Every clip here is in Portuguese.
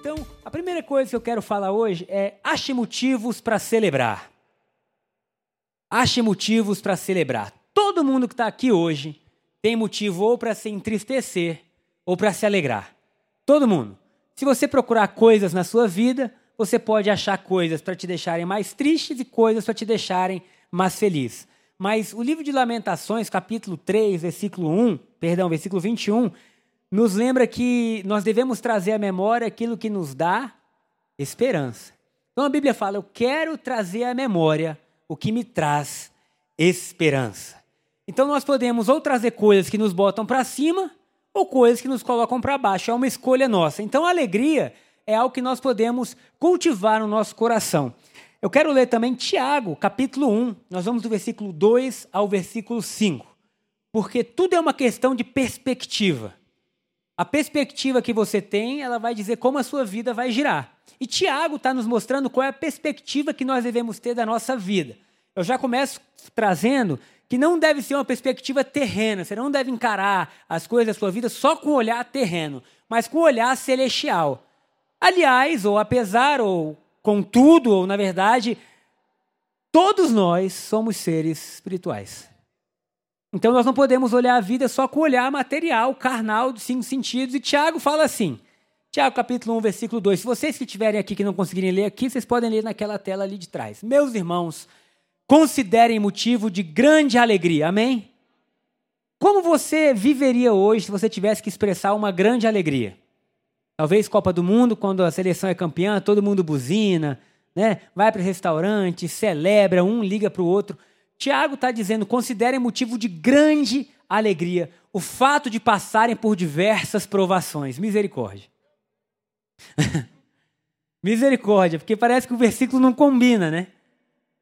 Então, a primeira coisa que eu quero falar hoje é ache motivos para celebrar. Ache motivos para celebrar. Todo mundo que está aqui hoje tem motivo ou para se entristecer ou para se alegrar. Todo mundo. Se você procurar coisas na sua vida, você pode achar coisas para te deixarem mais tristes e coisas para te deixarem mais feliz. Mas o livro de Lamentações, capítulo 3, versículo 1, perdão, versículo 21, nos lembra que nós devemos trazer à memória aquilo que nos dá esperança. Então a Bíblia fala: Eu quero trazer à memória o que me traz esperança. Então nós podemos ou trazer coisas que nos botam para cima ou coisas que nos colocam para baixo. É uma escolha nossa. Então a alegria é algo que nós podemos cultivar no nosso coração. Eu quero ler também Tiago, capítulo 1. Nós vamos do versículo 2 ao versículo 5. Porque tudo é uma questão de perspectiva. A perspectiva que você tem, ela vai dizer como a sua vida vai girar. E Tiago está nos mostrando qual é a perspectiva que nós devemos ter da nossa vida. Eu já começo trazendo que não deve ser uma perspectiva terrena, você não deve encarar as coisas da sua vida só com o olhar terreno, mas com o olhar celestial. Aliás, ou apesar, ou contudo, ou na verdade, todos nós somos seres espirituais. Então nós não podemos olhar a vida só com o olhar material, carnal, dos cinco sentidos. E Tiago fala assim: Tiago capítulo 1, versículo 2. Se vocês que estiverem aqui que não conseguirem ler aqui, vocês podem ler naquela tela ali de trás. Meus irmãos, considerem motivo de grande alegria. Amém? Como você viveria hoje se você tivesse que expressar uma grande alegria? Talvez Copa do Mundo, quando a seleção é campeã, todo mundo buzina, né? vai para o restaurante, celebra, um liga para o outro. Tiago está dizendo: considerem motivo de grande alegria o fato de passarem por diversas provações. Misericórdia. Misericórdia, porque parece que o versículo não combina, né?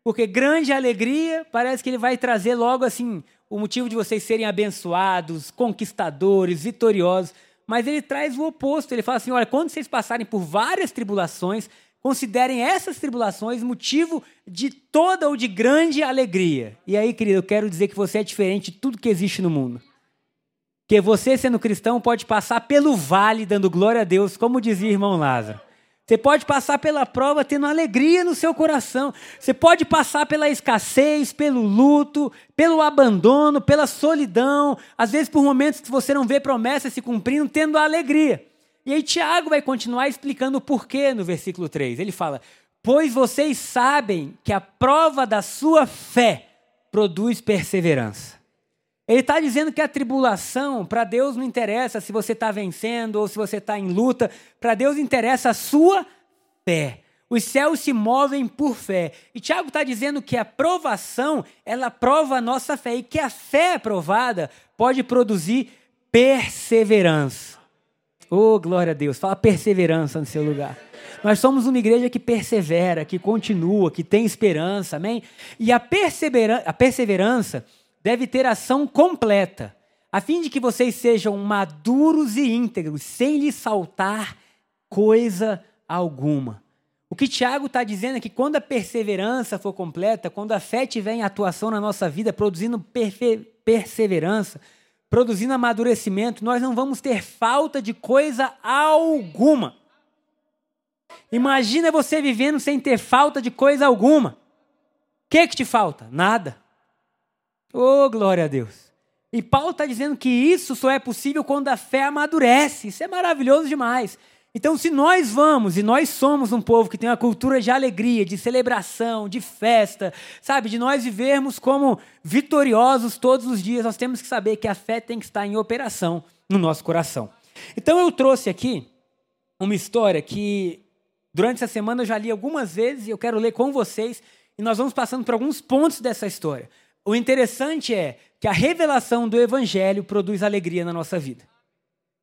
Porque grande alegria parece que ele vai trazer logo assim o motivo de vocês serem abençoados, conquistadores, vitoriosos. Mas ele traz o oposto. Ele fala assim: olha, quando vocês passarem por várias tribulações, considerem essas tribulações motivo de toda ou de grande alegria. E aí, querido, eu quero dizer que você é diferente de tudo que existe no mundo. Que você, sendo cristão, pode passar pelo vale dando glória a Deus, como dizia irmão Lázaro. Você pode passar pela prova tendo alegria no seu coração. Você pode passar pela escassez, pelo luto, pelo abandono, pela solidão. Às vezes por momentos que você não vê promessas se cumprindo, tendo alegria. E aí Tiago vai continuar explicando o porquê no versículo 3. Ele fala: Pois vocês sabem que a prova da sua fé produz perseverança. Ele está dizendo que a tribulação, para Deus não interessa se você está vencendo ou se você está em luta, para Deus interessa a sua fé. Os céus se movem por fé. E Tiago está dizendo que a provação, ela prova a nossa fé. E que a fé provada pode produzir perseverança. Oh, glória a Deus. Fala perseverança no seu lugar. Nós somos uma igreja que persevera, que continua, que tem esperança, amém? E a, persevera a perseverança deve ter ação completa, a fim de que vocês sejam maduros e íntegros, sem lhes saltar coisa alguma. O que Tiago está dizendo é que quando a perseverança for completa, quando a fé tiver em atuação na nossa vida, produzindo perseverança, produzindo amadurecimento, nós não vamos ter falta de coisa alguma. Imagina você vivendo sem ter falta de coisa alguma. O que, que te falta? Nada. Oh, glória a Deus. E Paulo está dizendo que isso só é possível quando a fé amadurece. Isso é maravilhoso demais. Então, se nós vamos, e nós somos um povo que tem uma cultura de alegria, de celebração, de festa, sabe, de nós vivermos como vitoriosos todos os dias, nós temos que saber que a fé tem que estar em operação no nosso coração. Então, eu trouxe aqui uma história que durante essa semana eu já li algumas vezes e eu quero ler com vocês, e nós vamos passando por alguns pontos dessa história. O interessante é que a revelação do Evangelho produz alegria na nossa vida.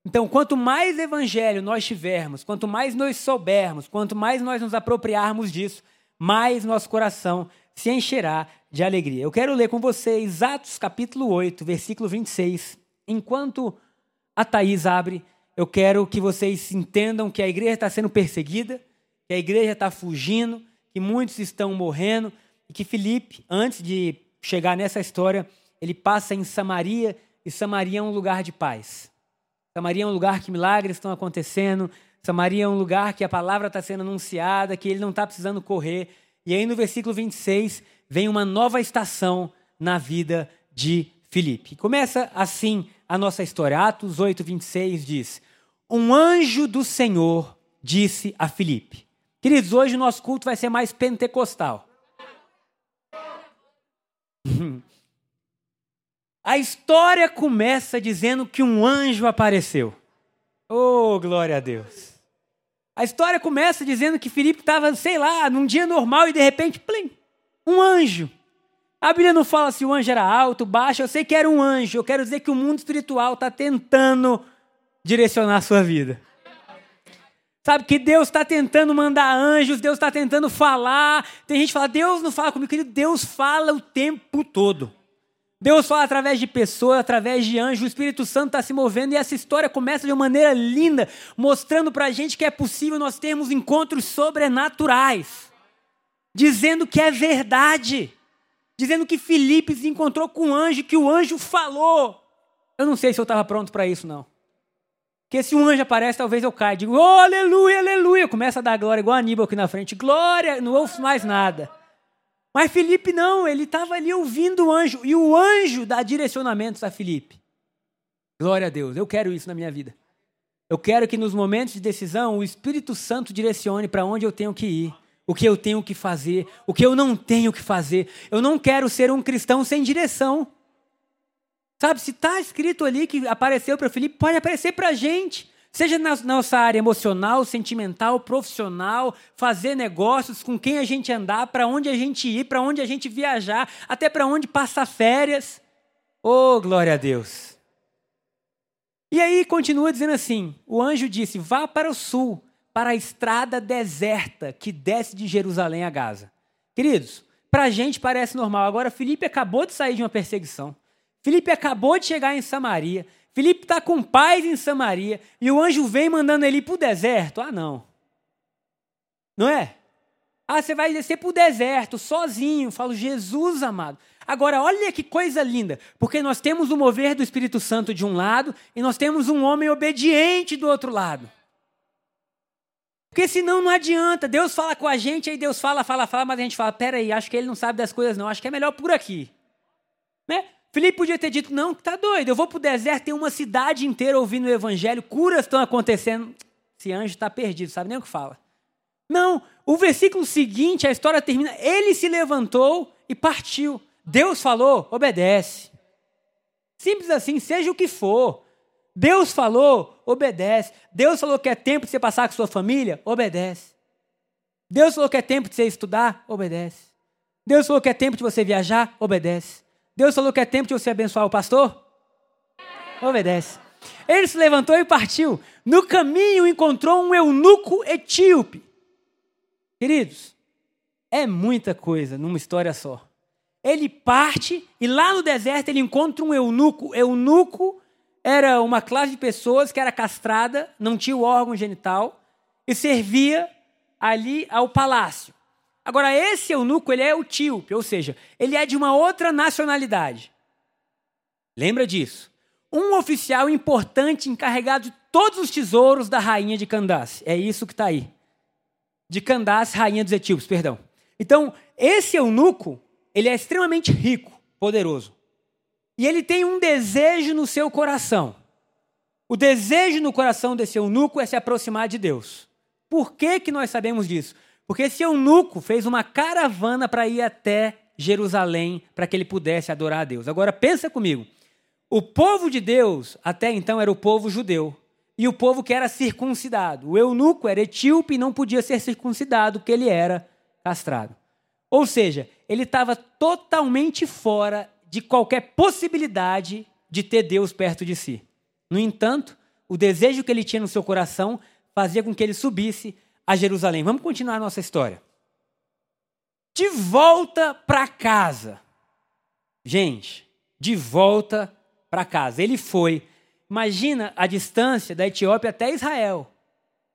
Então, quanto mais Evangelho nós tivermos, quanto mais nós soubermos, quanto mais nós nos apropriarmos disso, mais nosso coração se encherá de alegria. Eu quero ler com vocês Atos capítulo 8, versículo 26. Enquanto a Thaís abre, eu quero que vocês entendam que a igreja está sendo perseguida, que a igreja está fugindo, que muitos estão morrendo, e que Filipe, antes de chegar nessa história, ele passa em Samaria, e Samaria é um lugar de paz. Samaria é um lugar que milagres estão acontecendo, Samaria é um lugar que a palavra está sendo anunciada, que ele não está precisando correr. E aí no versículo 26 vem uma nova estação na vida de Filipe. Começa assim a nossa história. Atos 8, 26 diz: Um anjo do Senhor disse a Filipe. Queridos, hoje o nosso culto vai ser mais pentecostal. A história começa dizendo que um anjo apareceu. Oh, glória a Deus. A história começa dizendo que Filipe estava, sei lá, num dia normal e de repente, plim, um anjo. A Bíblia não fala se o anjo era alto, baixo, eu sei que era um anjo. Eu quero dizer que o mundo espiritual está tentando direcionar a sua vida. Sabe que Deus está tentando mandar anjos, Deus está tentando falar. Tem gente que fala, Deus não fala comigo, querido, Deus fala o tempo todo. Deus fala através de pessoas, através de anjos, o Espírito Santo está se movendo e essa história começa de uma maneira linda, mostrando para a gente que é possível nós termos encontros sobrenaturais, dizendo que é verdade, dizendo que Filipe se encontrou com um anjo, que o anjo falou. Eu não sei se eu estava pronto para isso, não. Porque se um anjo aparece, talvez eu caia. Digo, oh, aleluia, aleluia. Começa a dar glória, igual Aníbal aqui na frente. Glória, não ouço mais nada. Mas Felipe não, ele estava ali ouvindo o anjo. E o anjo dá direcionamentos a Felipe. Glória a Deus, eu quero isso na minha vida. Eu quero que nos momentos de decisão o Espírito Santo direcione para onde eu tenho que ir, o que eu tenho que fazer, o que eu não tenho que fazer. Eu não quero ser um cristão sem direção. Sabe, se está escrito ali que apareceu para Felipe, pode aparecer para a gente. Seja na nossa área emocional, sentimental, profissional, fazer negócios, com quem a gente andar, para onde a gente ir, para onde a gente viajar, até para onde passar férias. Oh, glória a Deus. E aí continua dizendo assim: o anjo disse: vá para o sul, para a estrada deserta que desce de Jerusalém a Gaza. Queridos, para a gente parece normal. Agora, Felipe acabou de sair de uma perseguição. Felipe acabou de chegar em Samaria. Felipe está com paz em Samaria. E o anjo vem mandando ele para o deserto. Ah, não. Não é? Ah, você vai descer para o deserto sozinho. Falo, Jesus amado. Agora, olha que coisa linda, porque nós temos o mover do Espírito Santo de um lado e nós temos um homem obediente do outro lado. Porque senão não adianta. Deus fala com a gente, aí Deus fala, fala, fala, mas a gente fala: peraí, acho que ele não sabe das coisas, não. Acho que é melhor por aqui. Né? Felipe podia ter dito: não, tá doido, eu vou para o deserto, tem uma cidade inteira ouvindo o evangelho, curas estão acontecendo. Esse anjo está perdido, sabe nem o que fala. Não, o versículo seguinte, a história termina: ele se levantou e partiu. Deus falou, obedece. Simples assim, seja o que for. Deus falou, obedece. Deus falou que é tempo de você passar com sua família, obedece. Deus falou que é tempo de você estudar, obedece. Deus falou que é tempo de você viajar, obedece. Deus falou que é tempo de você abençoar o pastor? Obedece. Ele se levantou e partiu. No caminho encontrou um eunuco etíope. Queridos, é muita coisa numa história só. Ele parte e lá no deserto ele encontra um eunuco. Eunuco era uma classe de pessoas que era castrada, não tinha o órgão genital e servia ali ao palácio. Agora, esse eunuco, ele é etíope, ou seja, ele é de uma outra nacionalidade. Lembra disso? Um oficial importante encarregado de todos os tesouros da rainha de Candace. É isso que está aí. De Candace, rainha dos etíopes, perdão. Então, esse eunuco, ele é extremamente rico, poderoso. E ele tem um desejo no seu coração. O desejo no coração desse eunuco é se aproximar de Deus. Por que, que nós sabemos disso? Porque esse eunuco fez uma caravana para ir até Jerusalém para que ele pudesse adorar a Deus. Agora pensa comigo. O povo de Deus até então era o povo judeu e o povo que era circuncidado. O eunuco era etíope e não podia ser circuncidado porque ele era castrado. Ou seja, ele estava totalmente fora de qualquer possibilidade de ter Deus perto de si. No entanto, o desejo que ele tinha no seu coração fazia com que ele subisse a Jerusalém. Vamos continuar nossa história. de volta para casa. Gente, de volta para casa. Ele foi. Imagina a distância da Etiópia até Israel,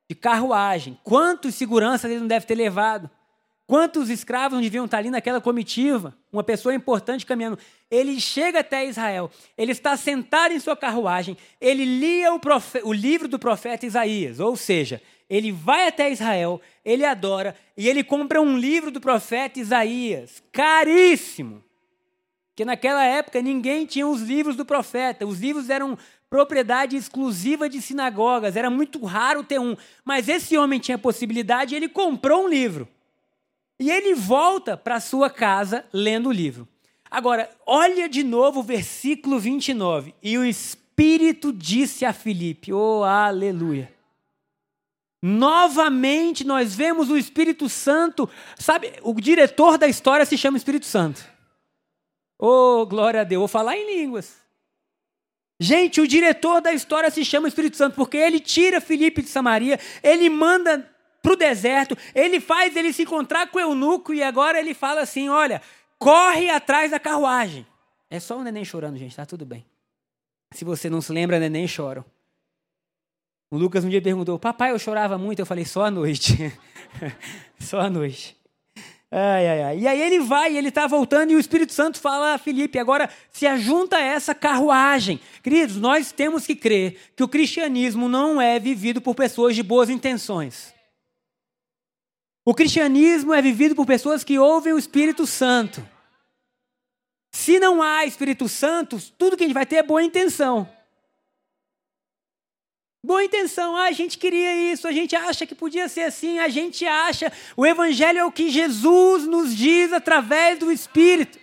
de carruagem. Quantos seguranças ele não deve ter levado? Quantos escravos não deviam estar ali naquela comitiva? Uma pessoa importante caminhando. Ele chega até Israel, ele está sentado em sua carruagem, ele lia o, o livro do profeta Isaías, ou seja, ele vai até Israel, ele adora e ele compra um livro do profeta Isaías, caríssimo. Porque naquela época ninguém tinha os livros do profeta, os livros eram propriedade exclusiva de sinagogas, era muito raro ter um. Mas esse homem tinha possibilidade e ele comprou um livro. E ele volta para sua casa lendo o livro. Agora, olha de novo o versículo 29. E o Espírito disse a Filipe: Oh, aleluia. Novamente nós vemos o Espírito Santo, sabe, o diretor da história se chama Espírito Santo. Oh, glória a Deus, vou falar em línguas. Gente, o diretor da história se chama Espírito Santo, porque ele tira Filipe de Samaria, ele manda para o deserto, ele faz ele se encontrar com o eunuco e agora ele fala assim: olha, corre atrás da carruagem. É só o neném chorando, gente, tá tudo bem. Se você não se lembra, neném choram. O Lucas um dia perguntou: Papai, eu chorava muito? Eu falei: Só à noite. só à noite. Ai, ai, ai. E aí ele vai, ele está voltando e o Espírito Santo fala a Felipe: agora se ajunta a essa carruagem. Queridos, nós temos que crer que o cristianismo não é vivido por pessoas de boas intenções. O cristianismo é vivido por pessoas que ouvem o Espírito Santo. Se não há Espírito Santo, tudo que a gente vai ter é boa intenção. Boa intenção, ah, a gente queria isso, a gente acha que podia ser assim, a gente acha. O Evangelho é o que Jesus nos diz através do Espírito.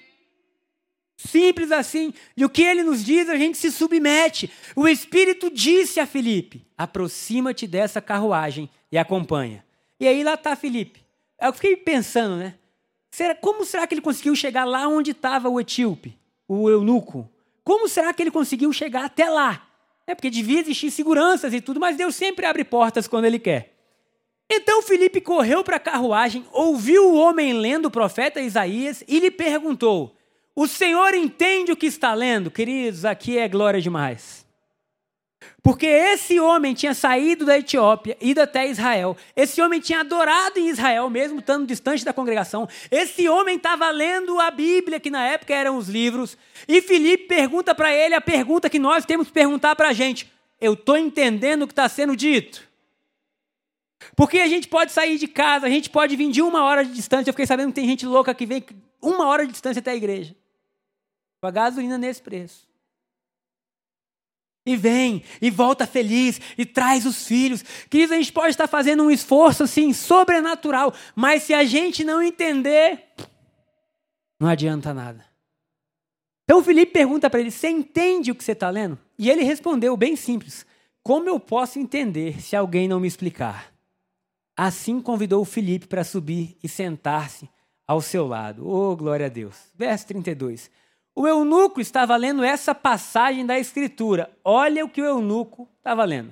Simples assim. E o que ele nos diz, a gente se submete. O Espírito disse a Felipe: aproxima-te dessa carruagem e acompanha. E aí lá está Felipe. Eu fiquei pensando, né? Será, como será que ele conseguiu chegar lá onde estava o etíope, o eunuco? Como será que ele conseguiu chegar até lá? É porque devia existir seguranças e tudo, mas Deus sempre abre portas quando Ele quer. Então Felipe correu para a carruagem, ouviu o homem lendo o profeta Isaías e lhe perguntou: O senhor entende o que está lendo? Queridos, aqui é glória demais. Porque esse homem tinha saído da Etiópia, ido até Israel. Esse homem tinha adorado em Israel, mesmo estando distante da congregação. Esse homem estava lendo a Bíblia, que na época eram os livros. E Filipe pergunta para ele a pergunta que nós temos que perguntar para a gente: Eu estou entendendo o que está sendo dito? Porque a gente pode sair de casa, a gente pode vir de uma hora de distância. Eu fiquei sabendo que tem gente louca que vem uma hora de distância até a igreja. Com a gasolina nesse preço e vem, e volta feliz, e traz os filhos. Queridos, a gente pode estar fazendo um esforço assim, sobrenatural, mas se a gente não entender, não adianta nada. Então Felipe pergunta para ele: Você entende o que você está lendo? E ele respondeu bem simples: Como eu posso entender se alguém não me explicar? Assim convidou Felipe para subir e sentar-se ao seu lado. Oh, glória a Deus. Verso 32. O eunuco estava lendo essa passagem da Escritura. Olha o que o eunuco estava lendo.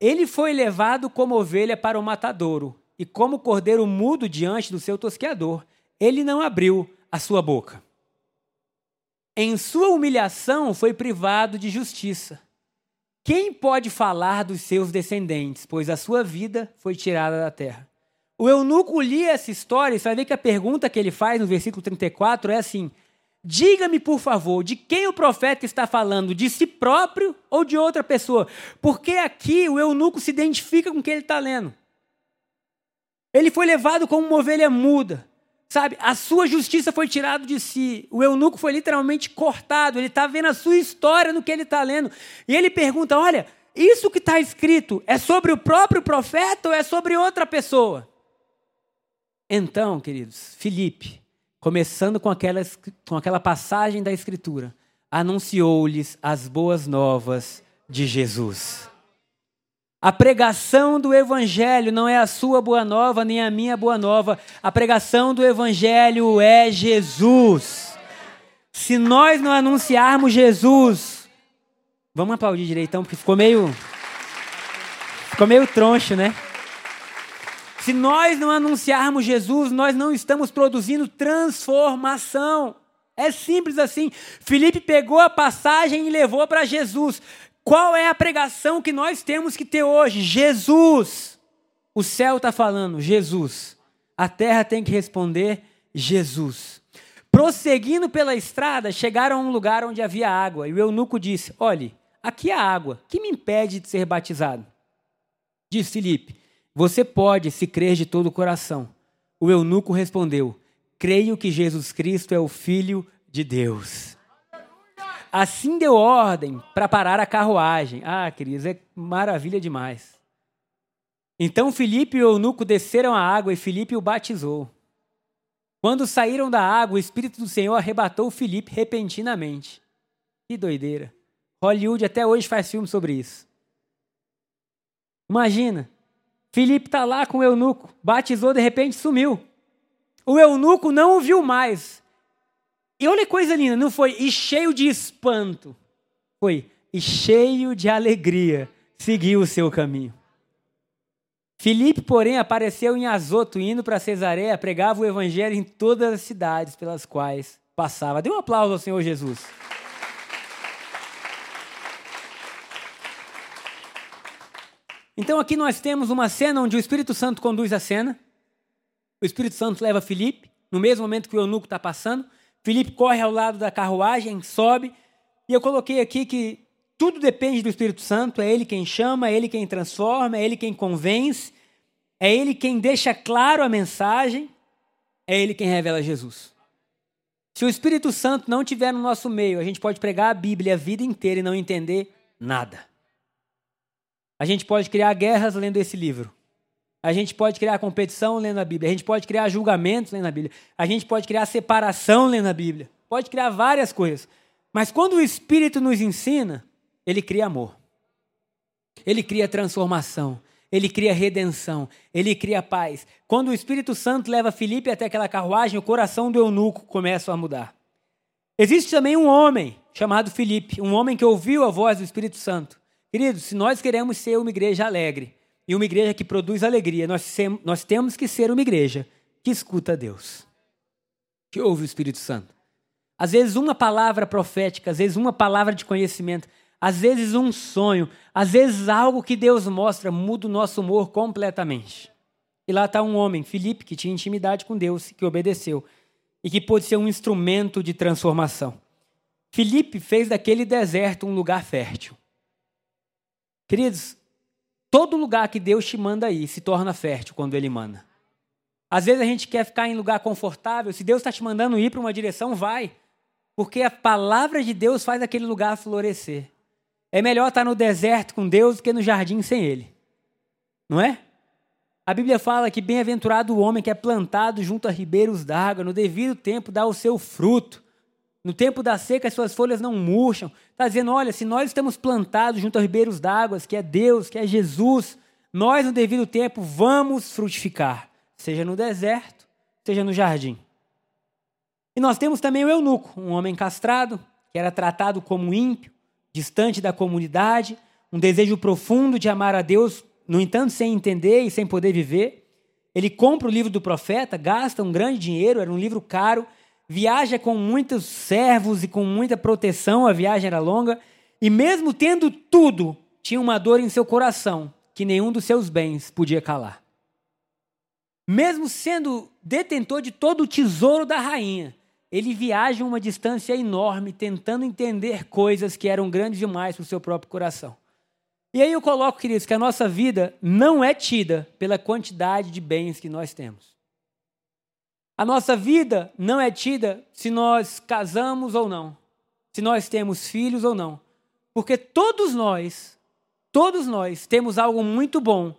Ele foi levado como ovelha para o matadouro, e como cordeiro mudo diante do seu tosqueador, ele não abriu a sua boca. Em sua humilhação foi privado de justiça. Quem pode falar dos seus descendentes, pois a sua vida foi tirada da terra? O eunuco lia essa história e você vai ver que a pergunta que ele faz no versículo 34 é assim: Diga-me, por favor, de quem o profeta está falando, de si próprio ou de outra pessoa? Porque aqui o eunuco se identifica com o que ele está lendo. Ele foi levado como uma ovelha muda, sabe? A sua justiça foi tirada de si. O eunuco foi literalmente cortado. Ele está vendo a sua história no que ele está lendo. E ele pergunta: Olha, isso que está escrito é sobre o próprio profeta ou é sobre outra pessoa? Então, queridos, Filipe começando com aquela, com aquela passagem da Escritura, anunciou-lhes as boas novas de Jesus. A pregação do Evangelho não é a sua boa nova, nem a minha boa nova. A pregação do Evangelho é Jesus. Se nós não anunciarmos Jesus, vamos aplaudir direitão, porque ficou meio. Ficou meio troncho, né? Se nós não anunciarmos Jesus, nós não estamos produzindo transformação. É simples assim. Felipe pegou a passagem e levou para Jesus. Qual é a pregação que nós temos que ter hoje? Jesus. O céu está falando, Jesus. A terra tem que responder, Jesus. Prosseguindo pela estrada, chegaram a um lugar onde havia água. E o eunuco disse: Olhe, aqui há água. Que me impede de ser batizado? Disse Filipe: Você pode, se crer de todo o coração. O eunuco respondeu: Creio que Jesus Cristo é o Filho de Deus. Assim deu ordem para parar a carruagem. Ah, queridos, é maravilha demais. Então Filipe e o eunuco desceram a água e Filipe o batizou. Quando saíram da água, o Espírito do Senhor arrebatou Filipe repentinamente. Que doideira. Hollywood até hoje faz filme sobre isso. Imagina, Filipe está lá com o eunuco, batizou, de repente sumiu. O eunuco não o viu mais. E olha que coisa linda, não foi e cheio de espanto, foi e cheio de alegria, seguiu o seu caminho. Filipe, porém, apareceu em Azoto, indo para Cesareia, pregava o evangelho em todas as cidades pelas quais passava. Dê um aplauso ao Senhor Jesus. Então aqui nós temos uma cena onde o Espírito Santo conduz a cena. O Espírito Santo leva Filipe, no mesmo momento que o eunuco está passando. Filipe corre ao lado da carruagem, sobe. E eu coloquei aqui que tudo depende do Espírito Santo, é ele quem chama, é ele quem transforma, é ele quem convence, é ele quem deixa claro a mensagem, é ele quem revela Jesus. Se o Espírito Santo não estiver no nosso meio, a gente pode pregar a Bíblia a vida inteira e não entender nada. A gente pode criar guerras lendo esse livro. A gente pode criar competição lendo a Bíblia. A gente pode criar julgamentos lendo a Bíblia. A gente pode criar separação lendo a Bíblia. Pode criar várias coisas. Mas quando o Espírito nos ensina, ele cria amor. Ele cria transformação. Ele cria redenção. Ele cria paz. Quando o Espírito Santo leva Felipe até aquela carruagem, o coração do eunuco começa a mudar. Existe também um homem chamado Felipe, um homem que ouviu a voz do Espírito Santo. Queridos, se nós queremos ser uma igreja alegre e uma igreja que produz alegria, nós, nós temos que ser uma igreja que escuta Deus, que ouve o Espírito Santo. Às vezes, uma palavra profética, às vezes, uma palavra de conhecimento, às vezes um sonho, às vezes algo que Deus mostra muda o nosso humor completamente. E lá está um homem, Filipe, que tinha intimidade com Deus, que obedeceu e que pôde ser um instrumento de transformação. Filipe fez daquele deserto um lugar fértil. Queridos, todo lugar que Deus te manda ir se torna fértil quando Ele manda. Às vezes a gente quer ficar em lugar confortável. Se Deus está te mandando ir para uma direção, vai. Porque a palavra de Deus faz aquele lugar florescer. É melhor estar no deserto com Deus do que no jardim sem Ele. Não é? A Bíblia fala que bem-aventurado o homem que é plantado junto a ribeiros d'água, no devido tempo dá o seu fruto. No tempo da seca, as suas folhas não murcham. Está dizendo: olha, se nós estamos plantados junto a ribeiros d'água, que é Deus, que é Jesus, nós, no devido tempo, vamos frutificar, seja no deserto, seja no jardim. E nós temos também o eunuco, um homem castrado, que era tratado como ímpio, distante da comunidade, um desejo profundo de amar a Deus, no entanto, sem entender e sem poder viver. Ele compra o livro do profeta, gasta um grande dinheiro, era um livro caro, viaja com muitos servos e com muita proteção, a viagem era longa, e mesmo tendo tudo, tinha uma dor em seu coração que nenhum dos seus bens podia calar. Mesmo sendo detentor de todo o tesouro da rainha, ele viaja uma distância enorme tentando entender coisas que eram grandes demais para o seu próprio coração. E aí eu coloco, queridos, que a nossa vida não é tida pela quantidade de bens que nós temos. A nossa vida não é tida se nós casamos ou não, se nós temos filhos ou não. Porque todos nós, todos nós temos algo muito bom.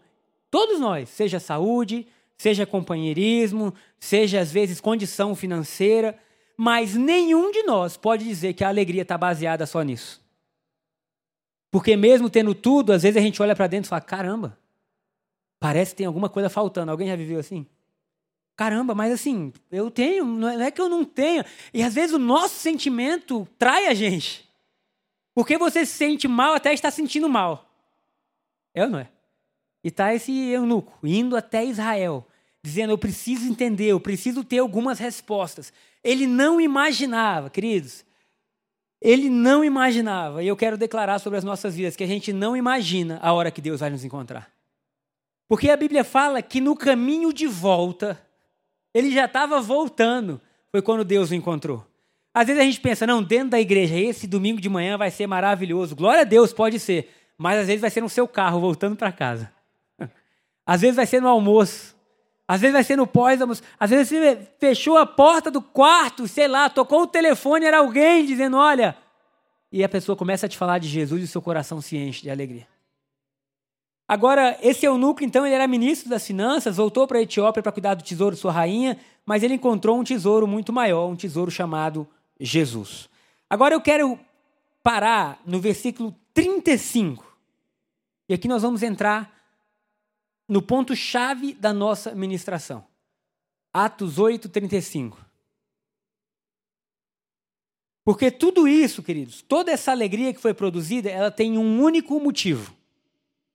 Todos nós, seja saúde, seja companheirismo, seja às vezes condição financeira, mas nenhum de nós pode dizer que a alegria está baseada só nisso. Porque mesmo tendo tudo, às vezes a gente olha para dentro e fala: caramba, parece que tem alguma coisa faltando. Alguém já viveu assim? Caramba, mas assim, eu tenho, não é que eu não tenho. E às vezes o nosso sentimento trai a gente. Porque você se sente mal até estar sentindo mal. É ou não é? E está esse eunuco indo até Israel, dizendo: Eu preciso entender, eu preciso ter algumas respostas. Ele não imaginava, queridos, ele não imaginava, e eu quero declarar sobre as nossas vidas, que a gente não imagina a hora que Deus vai nos encontrar. Porque a Bíblia fala que no caminho de volta, ele já estava voltando, foi quando Deus o encontrou. Às vezes a gente pensa, não, dentro da igreja, esse domingo de manhã vai ser maravilhoso. Glória a Deus, pode ser. Mas às vezes vai ser no seu carro, voltando para casa. Às vezes vai ser no almoço. Às vezes vai ser no pós-almoço. Às vezes você fechou a porta do quarto, sei lá, tocou o telefone, era alguém dizendo: Olha. E a pessoa começa a te falar de Jesus e o seu coração se enche de alegria. Agora, esse eunuco, então, ele era ministro das finanças, voltou para a Etiópia para cuidar do tesouro de sua rainha, mas ele encontrou um tesouro muito maior, um tesouro chamado Jesus. Agora eu quero parar no versículo 35. E aqui nós vamos entrar no ponto-chave da nossa ministração. Atos 8, 35. Porque tudo isso, queridos, toda essa alegria que foi produzida, ela tem um único motivo.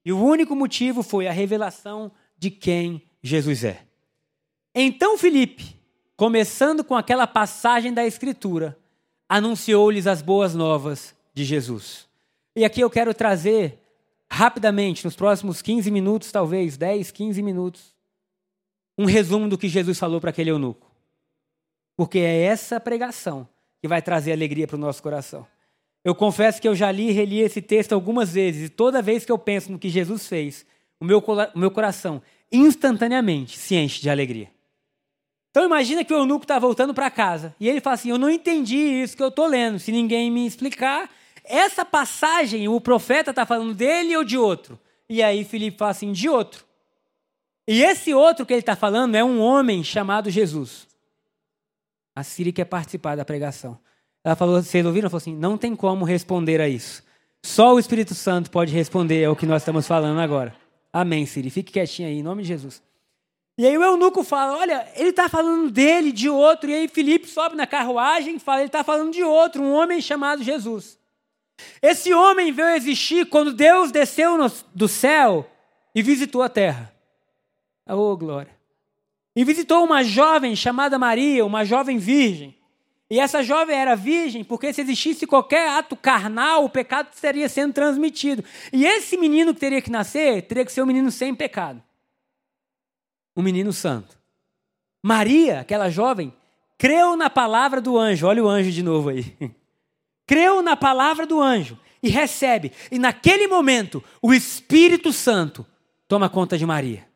E o único motivo foi a revelação de quem Jesus é. Então Filipe, começando com aquela passagem da Escritura, anunciou-lhes as boas novas de Jesus. E aqui eu quero trazer rapidamente, nos próximos 15 minutos, talvez 10, 15 minutos, um resumo do que Jesus falou para aquele eunuco. Porque é essa pregação que vai trazer alegria para o nosso coração. Eu confesso que eu já li e reli esse texto algumas vezes, e toda vez que eu penso no que Jesus fez, o meu, o meu coração instantaneamente se enche de alegria. Então imagina que o eunuco está voltando para casa e ele fala assim: Eu não entendi isso que eu estou lendo. Se ninguém me explicar, essa passagem, o profeta está falando dele ou de outro? E aí Filipe fala assim: de outro. E esse outro que ele está falando é um homem chamado Jesus. A Siri quer participar da pregação. Ela falou: vocês ouviram? Ela falou assim: não tem como responder a isso. Só o Espírito Santo pode responder ao que nós estamos falando agora. Amém, Siri. Fique quietinho aí, em nome de Jesus. E aí o eunuco fala: olha, ele está falando dele, de outro. E aí Filipe sobe na carruagem e fala: ele está falando de outro, um homem chamado Jesus. Esse homem veio existir quando Deus desceu no, do céu e visitou a terra. Oh, glória. E visitou uma jovem chamada Maria, uma jovem virgem. E essa jovem era virgem porque se existisse qualquer ato carnal, o pecado estaria sendo transmitido. E esse menino que teria que nascer, teria que ser um menino sem pecado. Um menino santo. Maria, aquela jovem, creu na palavra do anjo. Olha o anjo de novo aí. creu na palavra do anjo e recebe. E naquele momento, o Espírito Santo toma conta de Maria.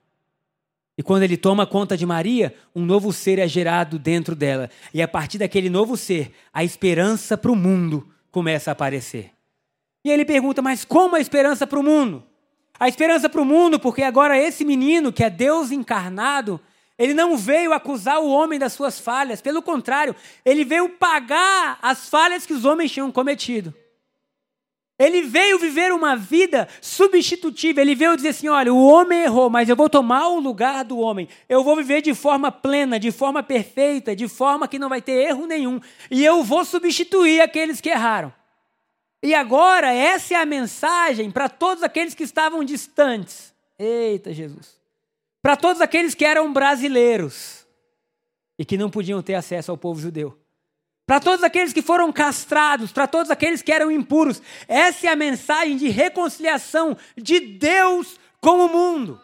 E quando ele toma conta de Maria, um novo ser é gerado dentro dela. E a partir daquele novo ser, a esperança para o mundo começa a aparecer. E ele pergunta: Mas como a esperança para o mundo? A esperança para o mundo, porque agora esse menino, que é Deus encarnado, ele não veio acusar o homem das suas falhas, pelo contrário, ele veio pagar as falhas que os homens tinham cometido. Ele veio viver uma vida substitutiva. Ele veio dizer assim: olha, o homem errou, mas eu vou tomar o lugar do homem. Eu vou viver de forma plena, de forma perfeita, de forma que não vai ter erro nenhum. E eu vou substituir aqueles que erraram. E agora, essa é a mensagem para todos aqueles que estavam distantes. Eita, Jesus para todos aqueles que eram brasileiros e que não podiam ter acesso ao povo judeu. Para todos aqueles que foram castrados, para todos aqueles que eram impuros. Essa é a mensagem de reconciliação de Deus com o mundo.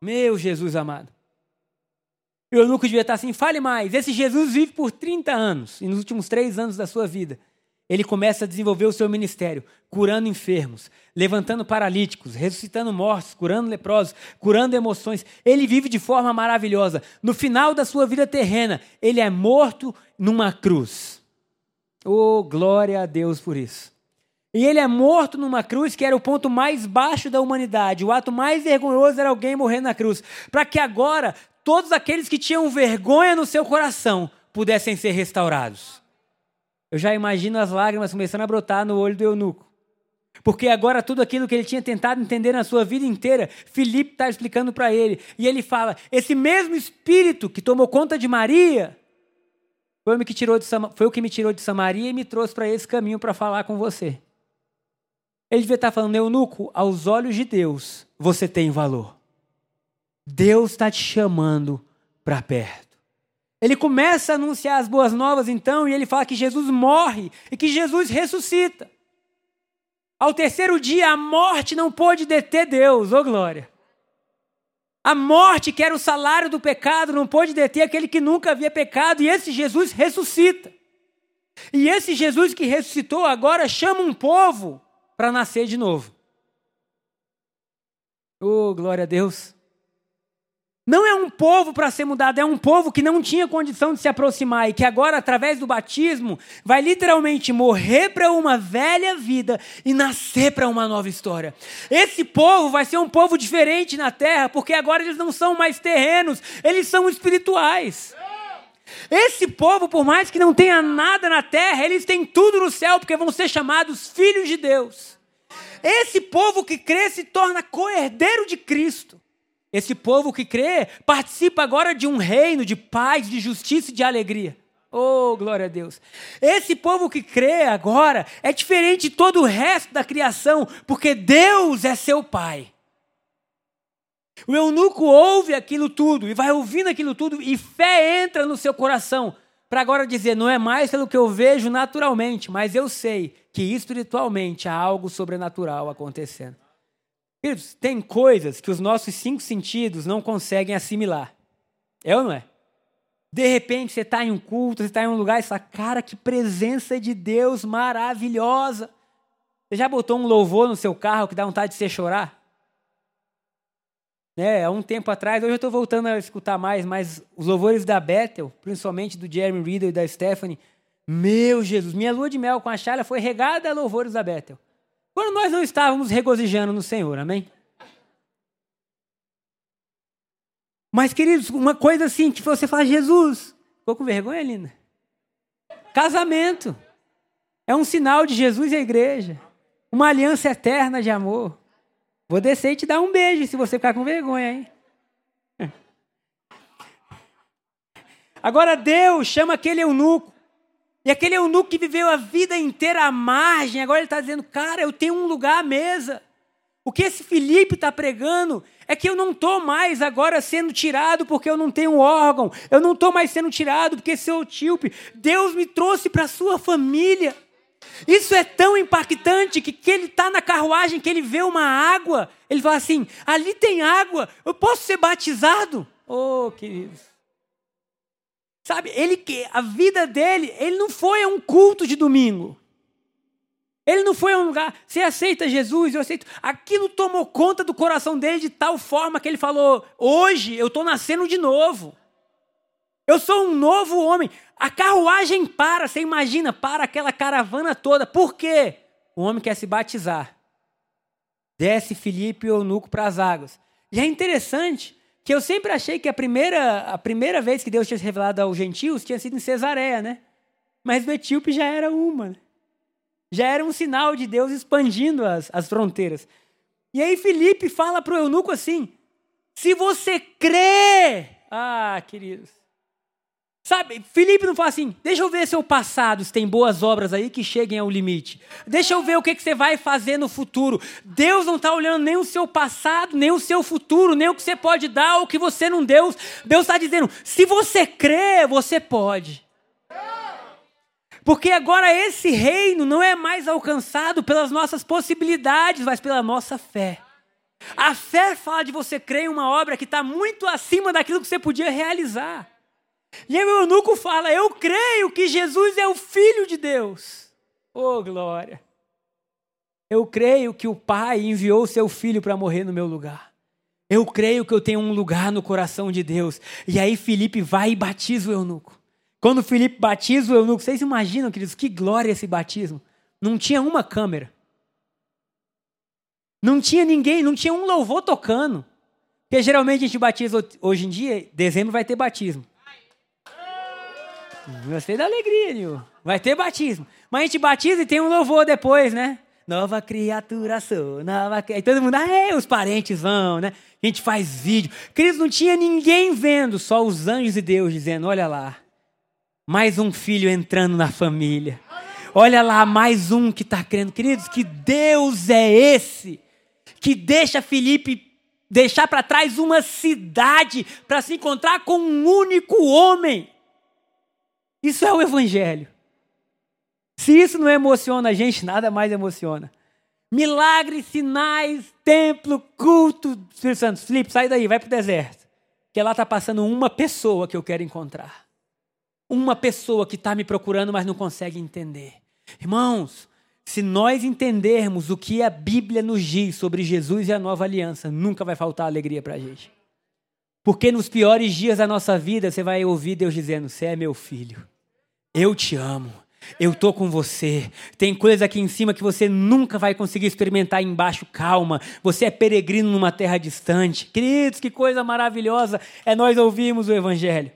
Meu Jesus amado. Eu nunca devia estar assim, fale mais. Esse Jesus vive por 30 anos, e nos últimos três anos da sua vida, ele começa a desenvolver o seu ministério, curando enfermos, levantando paralíticos, ressuscitando mortos, curando leprosos, curando emoções. Ele vive de forma maravilhosa. No final da sua vida terrena, ele é morto numa cruz. Oh, glória a Deus por isso. E ele é morto numa cruz que era o ponto mais baixo da humanidade. O ato mais vergonhoso era alguém morrer na cruz. Para que agora todos aqueles que tinham vergonha no seu coração pudessem ser restaurados. Eu já imagino as lágrimas começando a brotar no olho do eunuco. Porque agora tudo aquilo que ele tinha tentado entender na sua vida inteira, Filipe está explicando para ele. E ele fala: esse mesmo espírito que tomou conta de Maria foi o que, tirou de foi o que me tirou de Samaria e me trouxe para esse caminho para falar com você. Ele devia estar tá falando, eunuco, aos olhos de Deus, você tem valor. Deus está te chamando para perto. Ele começa a anunciar as boas novas, então, e ele fala que Jesus morre e que Jesus ressuscita. Ao terceiro dia, a morte não pôde deter Deus, ô oh glória. A morte, que era o salário do pecado, não pôde deter aquele que nunca havia pecado, e esse Jesus ressuscita. E esse Jesus que ressuscitou agora chama um povo para nascer de novo. Oh, glória a Deus. Não é um povo para ser mudado, é um povo que não tinha condição de se aproximar e que agora, através do batismo, vai literalmente morrer para uma velha vida e nascer para uma nova história. Esse povo vai ser um povo diferente na terra, porque agora eles não são mais terrenos, eles são espirituais. Esse povo, por mais que não tenha nada na terra, eles têm tudo no céu, porque vão ser chamados filhos de Deus. Esse povo que crê se torna coerdeiro de Cristo. Esse povo que crê participa agora de um reino de paz, de justiça e de alegria. Oh, glória a Deus. Esse povo que crê agora é diferente de todo o resto da criação, porque Deus é seu Pai. O eunuco ouve aquilo tudo e vai ouvindo aquilo tudo e fé entra no seu coração para agora dizer: não é mais pelo que eu vejo naturalmente, mas eu sei que espiritualmente há algo sobrenatural acontecendo. Tem coisas que os nossos cinco sentidos não conseguem assimilar. É ou não é? De repente você está em um culto, você está em um lugar e fala, cara, que presença de Deus maravilhosa. Você já botou um louvor no seu carro que dá vontade de você chorar? Né, há um tempo atrás, hoje eu estou voltando a escutar mais, mas os louvores da Bethel, principalmente do Jeremy Riddle e da Stephanie, meu Jesus, minha lua de mel com a Charla foi regada a louvores da Bethel. Quando nós não estávamos regozijando no Senhor, amém? Mas, queridos, uma coisa assim, que você fala, Jesus, ficou com vergonha, linda? Casamento é um sinal de Jesus e a igreja, uma aliança eterna de amor. Vou descer e te dar um beijo se você ficar com vergonha, hein? Agora Deus chama aquele eunuco e aquele eunuco que viveu a vida inteira à margem, agora ele está dizendo: Cara, eu tenho um lugar à mesa. O que esse Felipe está pregando é que eu não estou mais agora sendo tirado porque eu não tenho órgão, eu não estou mais sendo tirado porque sou tíope. Deus me trouxe para a sua família. Isso é tão impactante que, que ele está na carruagem, que ele vê uma água, ele fala assim: ali tem água, eu posso ser batizado? Oh, queridos. Sabe, ele que a vida dele, ele não foi a um culto de domingo. Ele não foi a um lugar, você aceita Jesus, eu aceito. Aquilo tomou conta do coração dele de tal forma que ele falou: hoje eu estou nascendo de novo. Eu sou um novo homem. A carruagem para, você imagina, para aquela caravana toda. Por quê? O homem quer se batizar. Desce Filipe e Eunuco para as águas. E é interessante que eu sempre achei que a primeira, a primeira vez que Deus tinha se revelado aos gentios tinha sido em Cesareia, né? Mas no Etíope já era uma. Né? Já era um sinal de Deus expandindo as, as fronteiras. E aí Felipe fala para o eunuco assim: se você crê, ah, queridos, Sabe, Felipe não fala assim, deixa eu ver seu passado, se tem boas obras aí que cheguem ao limite. Deixa eu ver o que, que você vai fazer no futuro. Deus não está olhando nem o seu passado, nem o seu futuro, nem o que você pode dar ou o que você não deu. Deus está dizendo, se você crê, você pode. Porque agora esse reino não é mais alcançado pelas nossas possibilidades, mas pela nossa fé. A fé fala de você crer em uma obra que está muito acima daquilo que você podia realizar. E aí o eunuco fala: Eu creio que Jesus é o Filho de Deus. Oh, glória! Eu creio que o Pai enviou seu filho para morrer no meu lugar. Eu creio que eu tenho um lugar no coração de Deus. E aí Felipe vai e batiza o eunuco. Quando Felipe batiza o eunuco, vocês imaginam, queridos, que glória esse batismo. Não tinha uma câmera. Não tinha ninguém, não tinha um louvor tocando. Porque geralmente a gente batiza hoje em dia, dezembro vai ter batismo. Gostei da alegria, Nil. Vai ter batismo. Mas a gente batiza e tem um louvor depois, né? Nova criatura sou, nova E todo mundo, ah, os parentes vão, né? A gente faz vídeo. Queridos, não tinha ninguém vendo, só os anjos e Deus dizendo: olha lá, mais um filho entrando na família. Olha lá, mais um que está crendo. Queridos, que Deus é esse que deixa Felipe deixar para trás uma cidade para se encontrar com um único homem. Isso é o Evangelho. Se isso não emociona a gente, nada mais emociona. Milagres, sinais, templo, culto. Espírito Santo, Felipe, sai daí, vai para o deserto. Que lá está passando uma pessoa que eu quero encontrar. Uma pessoa que está me procurando, mas não consegue entender. Irmãos, se nós entendermos o que a Bíblia nos diz sobre Jesus e a nova aliança, nunca vai faltar alegria para a gente. Porque nos piores dias da nossa vida, você vai ouvir Deus dizendo: Você é meu filho, eu te amo, eu tô com você. Tem coisas aqui em cima que você nunca vai conseguir experimentar embaixo. Calma, você é peregrino numa terra distante. Queridos, que coisa maravilhosa é nós ouvirmos o Evangelho.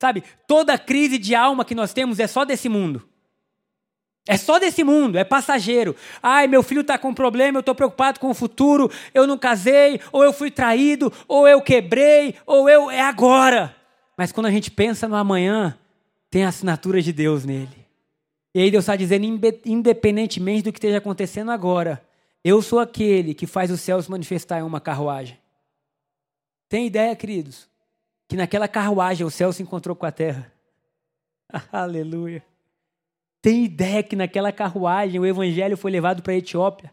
Sabe, toda crise de alma que nós temos é só desse mundo. É só desse mundo, é passageiro. Ai, meu filho está com problema, eu estou preocupado com o futuro, eu não casei, ou eu fui traído, ou eu quebrei, ou eu. É agora. Mas quando a gente pensa no amanhã, tem a assinatura de Deus nele. E aí Deus está dizendo, independentemente do que esteja acontecendo agora, eu sou aquele que faz o céu se manifestar em uma carruagem. Tem ideia, queridos? Que naquela carruagem o céu se encontrou com a terra. Aleluia. Tem ideia que naquela carruagem o evangelho foi levado para a Etiópia?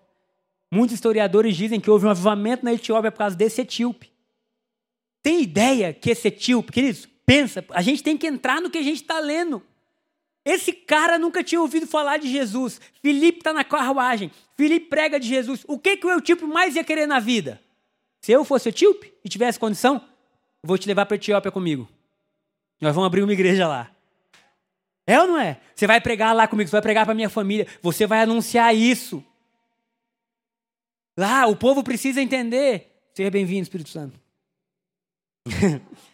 Muitos historiadores dizem que houve um avivamento na Etiópia por causa desse etíope. Tem ideia que esse etíope, queridos, pensa, a gente tem que entrar no que a gente está lendo. Esse cara nunca tinha ouvido falar de Jesus. Filipe está na carruagem. Filipe prega de Jesus. O que, que o etíope mais ia querer na vida? Se eu fosse etíope e tivesse condição, eu vou te levar para Etiópia comigo. Nós vamos abrir uma igreja lá. É ou não é? Você vai pregar lá comigo, você vai pregar para minha família, você vai anunciar isso. Lá, o povo precisa entender. Seja bem-vindo, Espírito Santo.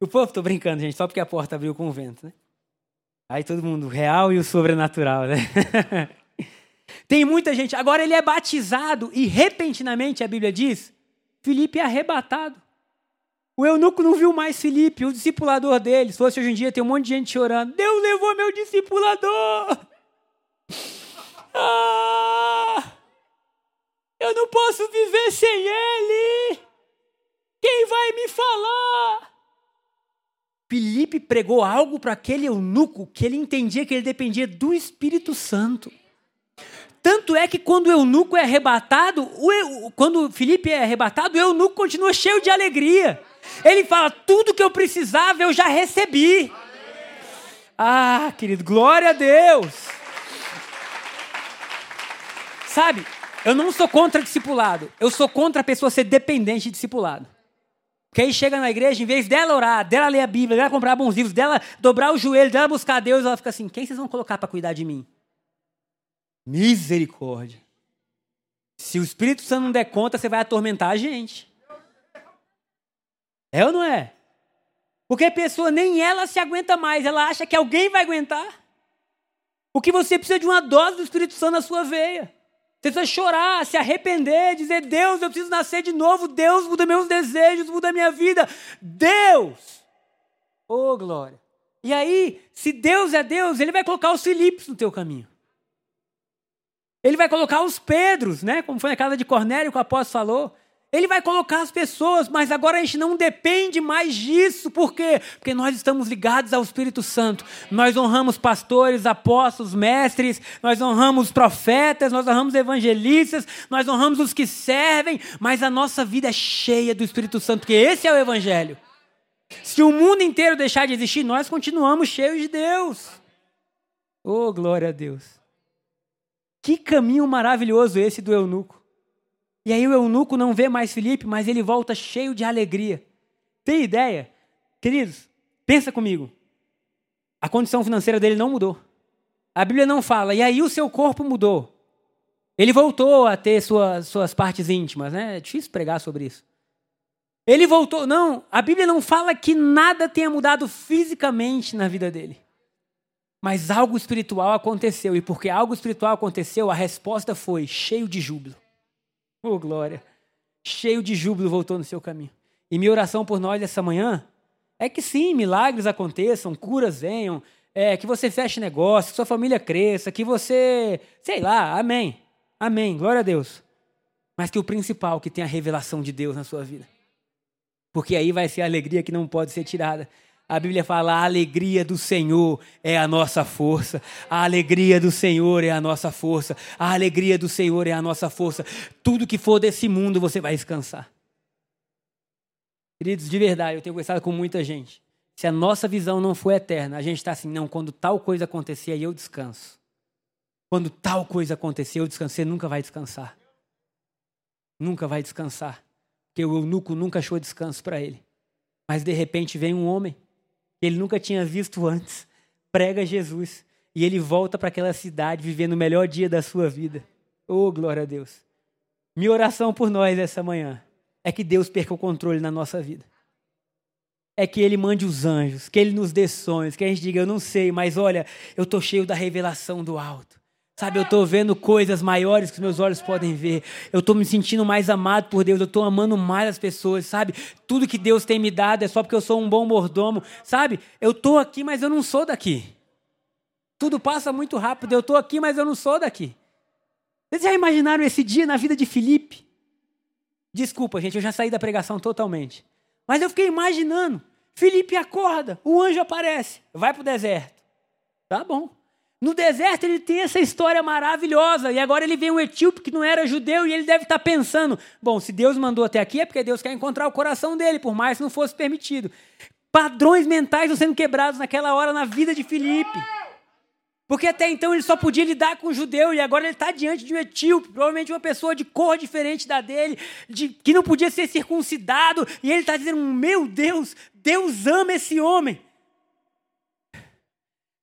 o povo, estou brincando, gente, só porque a porta abriu com o vento, né? Aí todo mundo, real e o sobrenatural, né? Tem muita gente. Agora ele é batizado e repentinamente a Bíblia diz: Felipe é arrebatado. O eunuco não viu mais Felipe, o discipulador dele. Se fosse hoje em dia, tem um monte de gente chorando. Deus levou meu discipulador. Ah, eu não posso viver sem ele. Quem vai me falar? Felipe pregou algo para aquele eunuco que ele entendia que ele dependia do Espírito Santo. Tanto é que quando o eunuco é arrebatado, o, quando Felipe é arrebatado, o eunuco continua cheio de alegria. Ele fala: tudo que eu precisava eu já recebi. Ah, querido, glória a Deus. Sabe, eu não sou contra discipulado. Eu sou contra a pessoa ser dependente de discipulado. Aí chega na igreja, em vez dela orar, dela ler a Bíblia, dela comprar bons livros, dela dobrar o joelho, dela buscar Deus, ela fica assim: quem vocês vão colocar para cuidar de mim? Misericórdia. Se o Espírito Santo não der conta, você vai atormentar a gente. É ou não é? Porque a pessoa nem ela se aguenta mais, ela acha que alguém vai aguentar. O que você precisa de uma dose do Espírito Santo na sua veia. Você precisa chorar, se arrepender, dizer: Deus, eu preciso nascer de novo. Deus, muda meus desejos, muda minha vida. Deus! Oh, glória. E aí, se Deus é Deus, Ele vai colocar os Filipos no teu caminho. Ele vai colocar os Pedros, né? Como foi na casa de Cornélio que o apóstolo falou. Ele vai colocar as pessoas, mas agora a gente não depende mais disso. Por quê? Porque nós estamos ligados ao Espírito Santo. Nós honramos pastores, apóstolos, mestres, nós honramos profetas, nós honramos evangelistas, nós honramos os que servem, mas a nossa vida é cheia do Espírito Santo, porque esse é o Evangelho. Se o mundo inteiro deixar de existir, nós continuamos cheios de Deus. Oh, glória a Deus. Que caminho maravilhoso esse do eunuco. E aí o eunuco não vê mais Felipe, mas ele volta cheio de alegria. Tem ideia? Queridos, pensa comigo. A condição financeira dele não mudou. A Bíblia não fala, e aí o seu corpo mudou. Ele voltou a ter suas, suas partes íntimas, né? É difícil pregar sobre isso. Ele voltou. Não, a Bíblia não fala que nada tenha mudado fisicamente na vida dele. Mas algo espiritual aconteceu. E porque algo espiritual aconteceu, a resposta foi cheio de júbilo. Oh, glória. Cheio de júbilo voltou no seu caminho. E minha oração por nós essa manhã é que sim, milagres aconteçam, curas venham, é, que você feche negócio, que sua família cresça, que você. Sei lá, amém. Amém. Glória a Deus. Mas que o principal, que tenha a revelação de Deus na sua vida. Porque aí vai ser a alegria que não pode ser tirada. A Bíblia fala: a alegria do Senhor é a nossa força. A alegria do Senhor é a nossa força. A alegria do Senhor é a nossa força. Tudo que for desse mundo você vai descansar. Queridos, de verdade, eu tenho conversado com muita gente. Se a nossa visão não for eterna, a gente está assim, não, quando tal coisa acontecer, aí eu descanso. Quando tal coisa acontecer, eu descanso. Você nunca vai descansar. Nunca vai descansar. Porque o eunuco nunca achou descanso para ele. Mas de repente vem um homem que ele nunca tinha visto antes, prega Jesus e ele volta para aquela cidade vivendo o melhor dia da sua vida. Oh, glória a Deus. Minha oração por nós essa manhã é que Deus perca o controle na nossa vida. É que Ele mande os anjos, que Ele nos dê sonhos, que a gente diga, eu não sei, mas olha, eu estou cheio da revelação do alto. Sabe, eu estou vendo coisas maiores que meus olhos podem ver. Eu estou me sentindo mais amado por Deus. Eu estou amando mais as pessoas, sabe? Tudo que Deus tem me dado é só porque eu sou um bom mordomo, sabe? Eu estou aqui, mas eu não sou daqui. Tudo passa muito rápido. Eu estou aqui, mas eu não sou daqui. Vocês já imaginaram esse dia na vida de Felipe? Desculpa, gente, eu já saí da pregação totalmente. Mas eu fiquei imaginando. Felipe acorda, o anjo aparece, vai para o deserto. Tá bom. No deserto ele tem essa história maravilhosa, e agora ele vê um etíope que não era judeu e ele deve estar pensando: bom, se Deus mandou até aqui é porque Deus quer encontrar o coração dele, por mais que não fosse permitido. Padrões mentais estão sendo quebrados naquela hora na vida de Filipe. Porque até então ele só podia lidar com o judeu e agora ele está diante de um etíope, provavelmente uma pessoa de cor diferente da dele, de, que não podia ser circuncidado, e ele está dizendo: Meu Deus, Deus ama esse homem.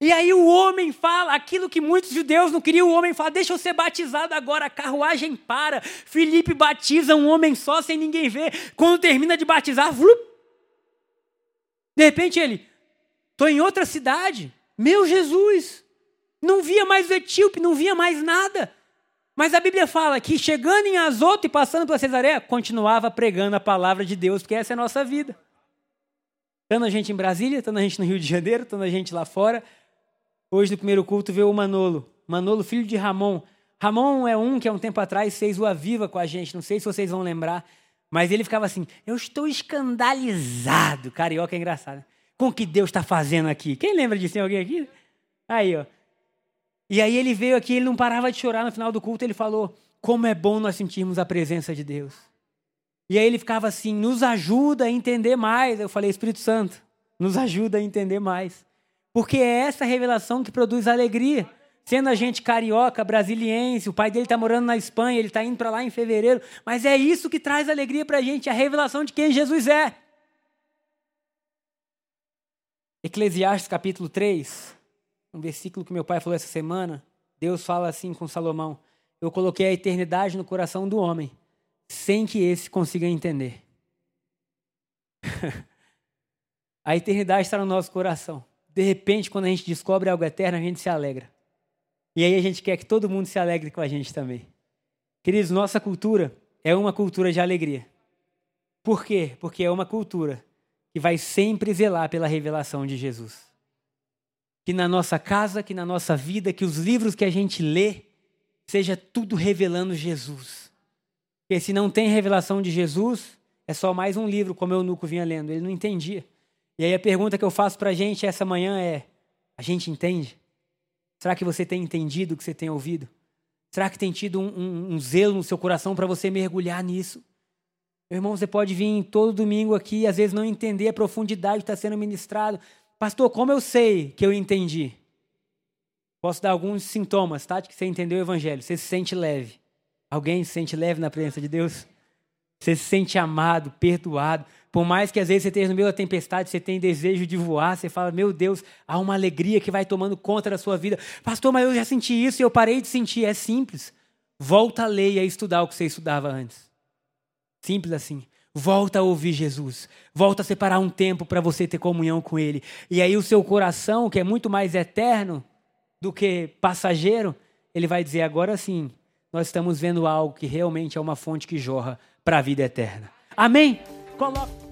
E aí o homem fala aquilo que muitos judeus não queriam, o homem fala, deixa eu ser batizado agora, a carruagem para. Felipe batiza um homem só, sem ninguém ver. Quando termina de batizar, vlup, de repente ele, estou em outra cidade, meu Jesus, não via mais o etíope, não via mais nada. Mas a Bíblia fala que chegando em Azoto e passando pela Cesareia, continuava pregando a palavra de Deus, porque essa é a nossa vida. Estando a gente em Brasília, estando a gente no Rio de Janeiro, estando a gente lá fora, Hoje, no primeiro culto, veio o Manolo. Manolo, filho de Ramon. Ramon é um que há um tempo atrás fez o Aviva com a gente, não sei se vocês vão lembrar, mas ele ficava assim: Eu estou escandalizado. Carioca é engraçado. Com o que Deus está fazendo aqui. Quem lembra disso? Tem alguém aqui? Aí, ó. E aí ele veio aqui, ele não parava de chorar no final do culto, ele falou: Como é bom nós sentirmos a presença de Deus. E aí ele ficava assim: Nos ajuda a entender mais. Eu falei: Espírito Santo, nos ajuda a entender mais. Porque é essa revelação que produz alegria. Sendo a gente carioca, brasiliense, o pai dele está morando na Espanha, ele está indo para lá em fevereiro. Mas é isso que traz alegria para a gente, a revelação de quem Jesus é. Eclesiastes capítulo 3, um versículo que meu pai falou essa semana. Deus fala assim com Salomão: Eu coloquei a eternidade no coração do homem, sem que esse consiga entender. a eternidade está no nosso coração de repente, quando a gente descobre algo eterno, a gente se alegra. E aí a gente quer que todo mundo se alegre com a gente também. Queridos, nossa cultura é uma cultura de alegria. Por quê? Porque é uma cultura que vai sempre zelar pela revelação de Jesus. Que na nossa casa, que na nossa vida, que os livros que a gente lê, seja tudo revelando Jesus. Porque se não tem revelação de Jesus, é só mais um livro, como eu nunca vinha lendo. Ele não entendia. E aí a pergunta que eu faço para a gente essa manhã é: a gente entende? Será que você tem entendido o que você tem ouvido? Será que tem tido um, um, um zelo no seu coração para você mergulhar nisso? Meu irmão, você pode vir todo domingo aqui e às vezes não entender a profundidade que está sendo ministrado. Pastor, como eu sei que eu entendi? Posso dar alguns sintomas, tá? De que você entendeu o evangelho. Você se sente leve. Alguém se sente leve na presença de Deus? Você se sente amado, perdoado. Por mais que às vezes você esteja no meio da tempestade, você tem desejo de voar, você fala, meu Deus, há uma alegria que vai tomando conta da sua vida. Pastor, mas eu já senti isso e eu parei de sentir. É simples. Volta a ler e a estudar o que você estudava antes. Simples assim. Volta a ouvir Jesus. Volta a separar um tempo para você ter comunhão com Ele. E aí o seu coração, que é muito mais eterno do que passageiro, ele vai dizer: agora sim, nós estamos vendo algo que realmente é uma fonte que jorra para a vida eterna. Amém? Coloca.